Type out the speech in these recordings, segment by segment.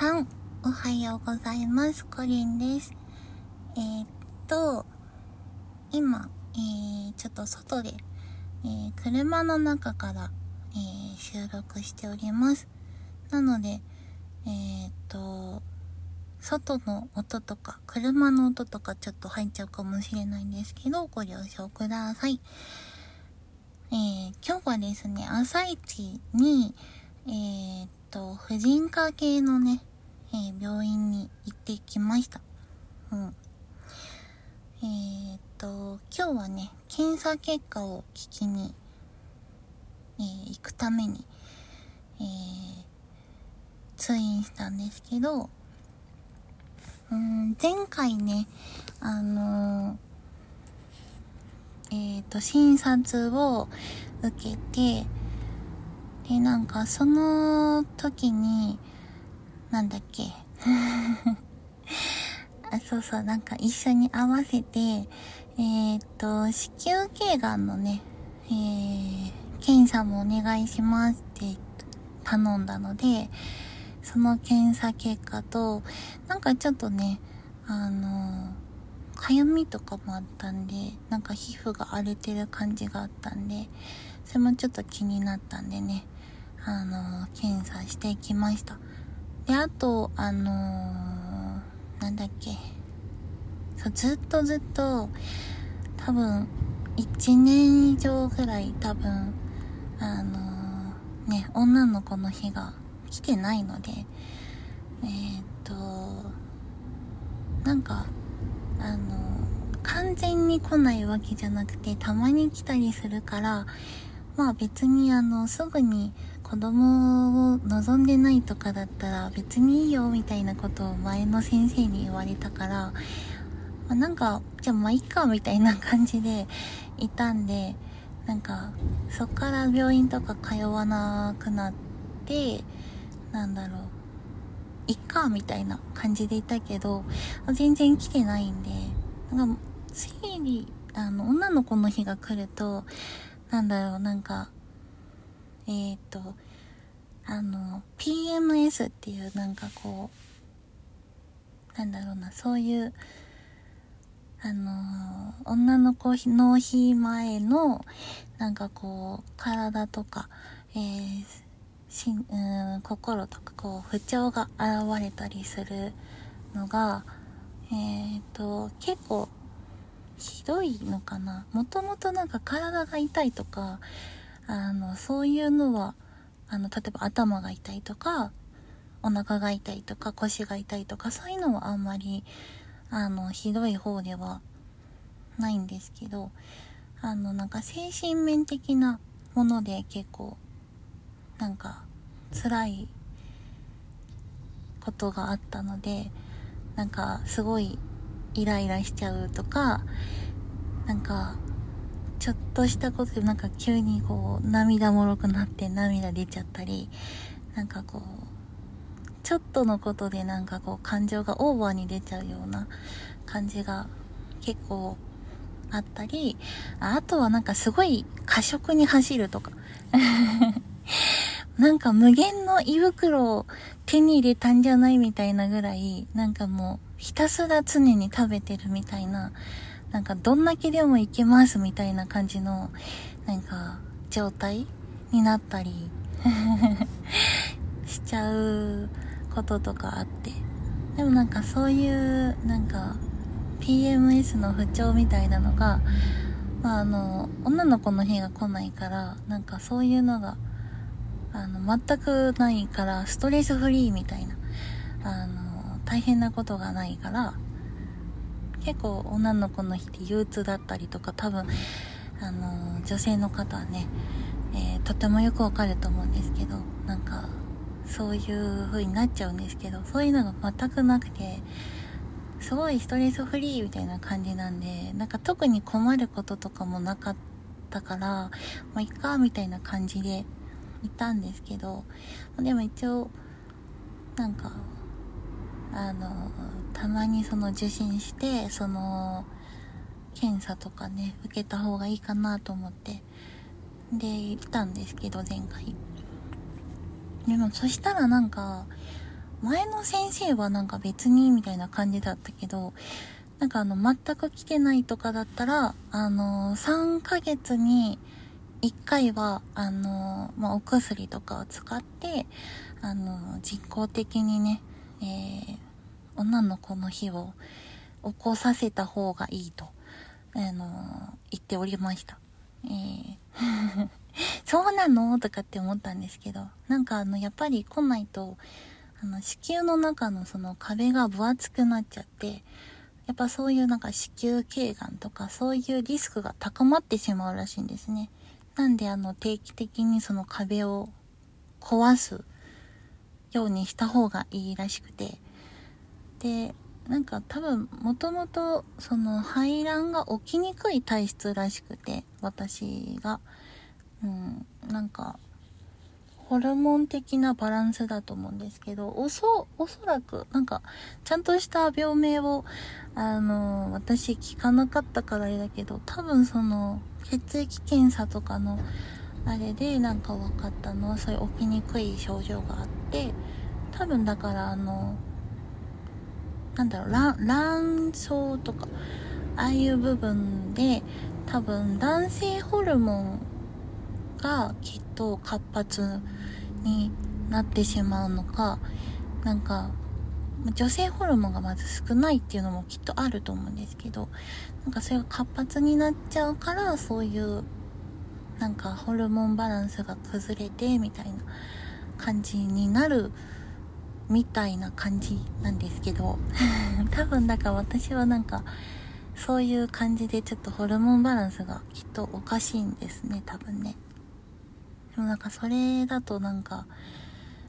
さん、おはようございます。コリンです。えー、っと、今、えー、ちょっと外で、えー、車の中から、えー、収録しております。なので、えー、っと、外の音とか、車の音とかちょっと入っちゃうかもしれないんですけど、ご了承ください。えー、今日はですね、朝一に、えー、っと、婦人科系のね、えー病院に行ってきました。うん。えー、っと、今日はね、検査結果を聞きに、えー行くために、え通院したんですけど、うん、前回ね、あのえっ、と、診察を受けて、で、なんかその時に、なんだっけ？あ、そうそう、なんか一緒に合わせて、えっ、と、子宮頸がんのね、えー、検査もお願いしますって頼んだので、その検査結果と、なんかちょっとね、あのかゆみとかもあったんで、なんか皮膚が荒れてる感じがあったんで、それもちょっと気になったんでね、あの検査してきました。で、あと、あのなんだっけ、そう、ずっとずっと、多分、1年以上ぐらい多分、あのね、女の子の日が来てないので、えーっと、なんか、あの、完全に来ないわけじゃなくて、たまに来たりするから、まあ別にあの、すぐに子供を望んでないとかだったら別にいいよみたいなことを前の先生に言われたから、まあ、なんか、じゃあまあいいかみたいな感じでいたんで、なんか、そっから病院とか通わなくなって、なんだろう、いっかみたいな感じでいたけど、全然来てないんで、なんか、生理、あの、女の子の日が来ると、なんだろう、なんか、えー、っと、あの、PMS っていうなんかこう、なんだろうな、そういう、あの女の子の日前の、なんかこう、体とか、えーしん、うん、心とかこう、不調が現れたりするのが、えっ、と、結構、ひどいのかな。もともとなんか体が痛いとか、あの、そういうのは、あの、例えば頭が痛いとか、お腹が痛いとか、腰が痛いとか、そういうのはあんまり、あの、ひどい方ではないんですけど、あの、なんか精神面的なもので結構、なんか、辛いことがあったので、なんか、すごいイライラしちゃうとか、なんか、ちょっとしたことでなんか急にこう、涙もろくなって涙出ちゃったり、なんかこう、ちょっとのことでなんかこう感情がオーバーに出ちゃうような感じが結構あったり、あとはなんかすごい過食に走るとか。なんか無限の胃袋を手に入れたんじゃないみたいなぐらい、なんかもうひたすら常に食べてるみたいな、なんかどんだけでもいけますみたいな感じの、なんか状態になったり しちゃうこととかあって。でもなんかそういう、なんか PMS の不調みたいなのが、まああの、女の子の日が来ないから、なんかそういうのが、あの、全くないから、ストレスフリーみたいな、あの、大変なことがないから、結構女の子の日って憂鬱だったりとか、多分、あの、女性の方はね、えーとてもよくわかると思うんですけど、なんか、そういう風になっちゃうんですけど、そういうのが全くなくて、すごいストレスフリーみたいな感じなんで、なんか特に困ることとかもなかったから、まあ、いっか、みたいな感じでいたんですけど、でも一応、なんか、あの、たまにその受診して、その、検査とかね、受けた方がいいかなと思って、で、行ったんですけど、前回。でも、そしたらなんか、前の先生はなんか別にみたいな感じだったけど、なんかあの、全く来てないとかだったら、あの、3ヶ月に1回は、あの、まあ、お薬とかを使って、あの、実効的にね、えー、女の子の日を起こさせた方がいいと、あの、言っておりました。えー そうなの？とかって思ったんですけど、なんかあの、やっぱり来ないと、あの、子宮の中のその壁が分厚くなっちゃって、やっぱそういうなんか子宮頸がんとかそういうリスクが高まってしまうらしいんですね。なんであの定期的にその壁を壊すようにした方がいいらしくて。で、なんか多分もともとその排卵が起きにくい体質らしくて、私が。うん、なんかホルモン的なバランスだと思うんですけど、おそ、おそらく、なんか、ちゃんとした病名を、あの、私聞かなかったからあれだけど、多分その、血液検査とかの、あれでなんか分かったの？は、そういう起きにくい症状があって、多分だからあの、なんだろう、卵、卵巣とか、ああいう部分で、多分男性ホルモンがきっと活発になってしまうのか、なんか、女性ホルモンがまず少ないっていうのもきっとあると思うんですけど、なんかそれが活発になっちゃうから、そういう、なんかホルモンバランスが崩れて、みたいな感じになる、みたいな感じなんですけど、多分だから私はなんか、そういう感じでちょっとホルモンバランスがきっとおかしいんですね、多分ね。でもなんかそれだとなんか、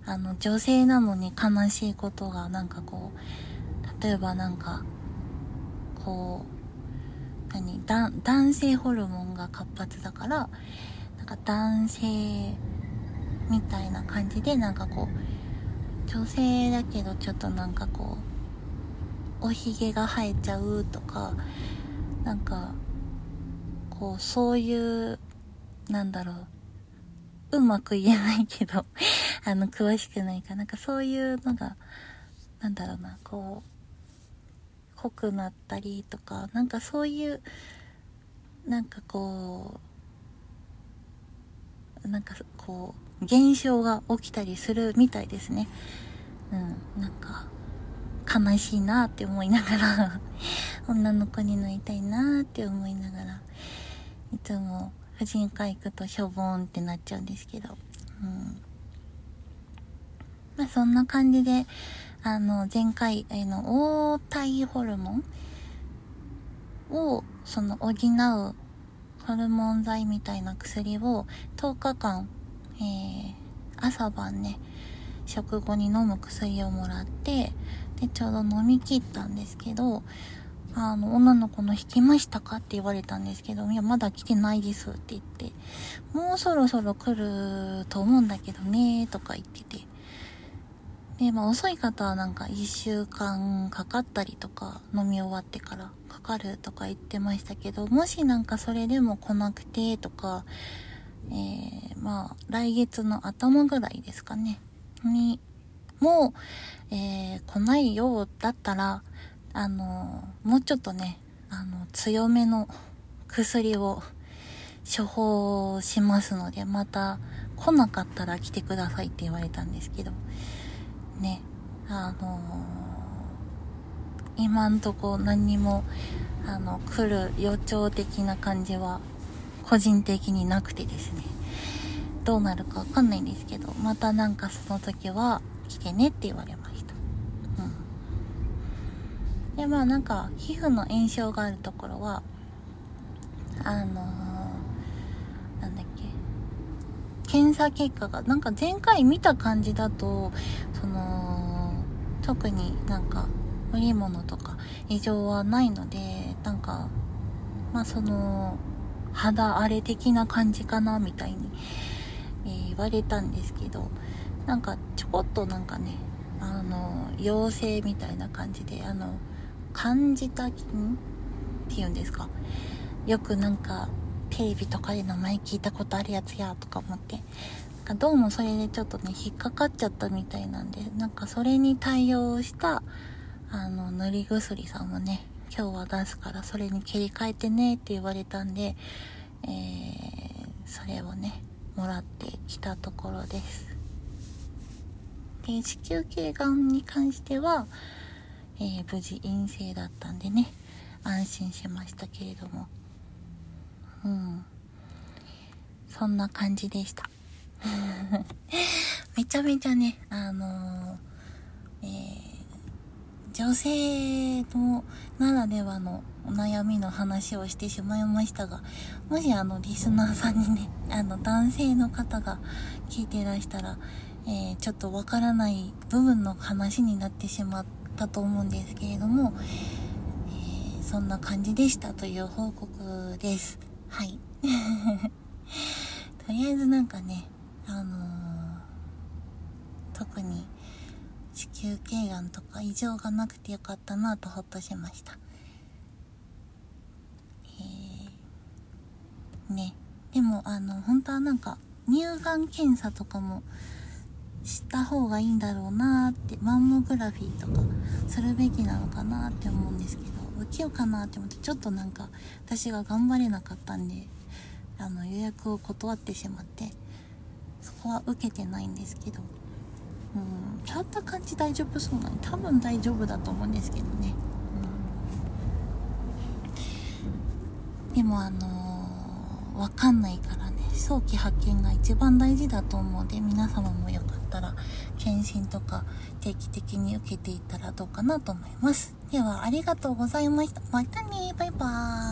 あの、女性なのに悲しいことがなんかこう、例えばなんか、こう、何男性ホルモンが活発だから、なんか男性みたいな感じでなんかこう、女性だけどちょっとなんかこう、おひげが生えちゃうとか、なんか、こう、そういう、なんだろう、うまく言えないけど あの、詳しくないかなんかそういうのが、なんだろうな、こう、濃くなったりとか、なんかそういう、なんかこう、なんかこう、現象が起きたりするみたいですね。うん、なんか、悲しいなって思いながら 女の子になりたいなって思いながら、いつも婦人科行くとしょぼーんってなっちゃうんですけど、うん。まあそんな感じで、あの、前回、あの、黄体ホルモンを、その、補うホルモン剤みたいな薬を10日間、えー、朝晩ね、食後に飲む薬をもらって、で、ちょうど飲み切ったんですけど、あの、女の子の引きましたかって言われたんですけど、いや、まだ来てないですって言って、もうそろそろ来ると思うんだけどね、とか言ってて。で、まあ遅い方はなんか1週間かかったりとか、飲み終わってからかかるとか言ってましたけど、もしなんかそれでも来なくてとか、えー、まあ来月の頭ぐらいですかね、に、もう、えー、来ないようだったら、あの、もうちょっとね、あの、強めの薬を処方しますので、また来なかったら来てくださいって言われたんですけど、ね、あの今んとこ何にも、あの、来る予兆的な感じは、個人的になくてですね、どうなるかわかんないんですけど、またなんかその時は来てねって言われました。うん。でまあなんか皮膚の炎症があるところはあのー、なんだっけ。検査結果がなんか前回見た感じだとその特になんか無理物とか異常はないのでなんかまあその肌荒れ的な感じかなみたいに、えー、言われたんですけどなんかちょこっとなんかねあの陽性みたいな感じであの感じた、んっていうんですか？よくなんか、テレビとかで名前聞いたことあるやつや、とか思って。かどうもそれでちょっとね、引っかかっちゃったみたいなんで、なんかそれに対応した、あの、塗り薬さんもね、今日は出すからそれに切り替えてねって言われたんで、えー、それをね、もらってきたところです。で、子宮頸がんに関しては、えー、無事陰性だったんでね、安心しましたけれども。うん。そんな感じでした。めちゃめちゃね、あのー、えー、女性のならではのお悩みの話をしてしまいましたが、もしあの、リスナーさんにね、あの、男性の方が聞いてらしたら、えー、ちょっとわからない部分の話になってしまったと思うんですけれども、えー、そんな感じでしたという報告です。はい。とりあえずなんかね、あのー、特に子宮頸がんとか異常がなくてよかったなとほっとしました。えー、ね。でも、あの、本当はなんか、乳がん検査とかもした方がいいんだろうなって、マンモグラフィーとかするべきなのかなって思うんですけど、受けようかなって思って、ちょっとなんか、私が頑張れなかったんで、あの予約を断ってしまってそこは受けてないんですけど。うん。触った感じ大丈夫そうなの。多分大丈夫だと思うんですけどね、うん、でもあのー、わかんないからね。早期発見が一番大事だと思うので皆様もよかったら検診とか定期的に受けていったらどうかなと思います。ではありがとうございました。またね。バイバーイ。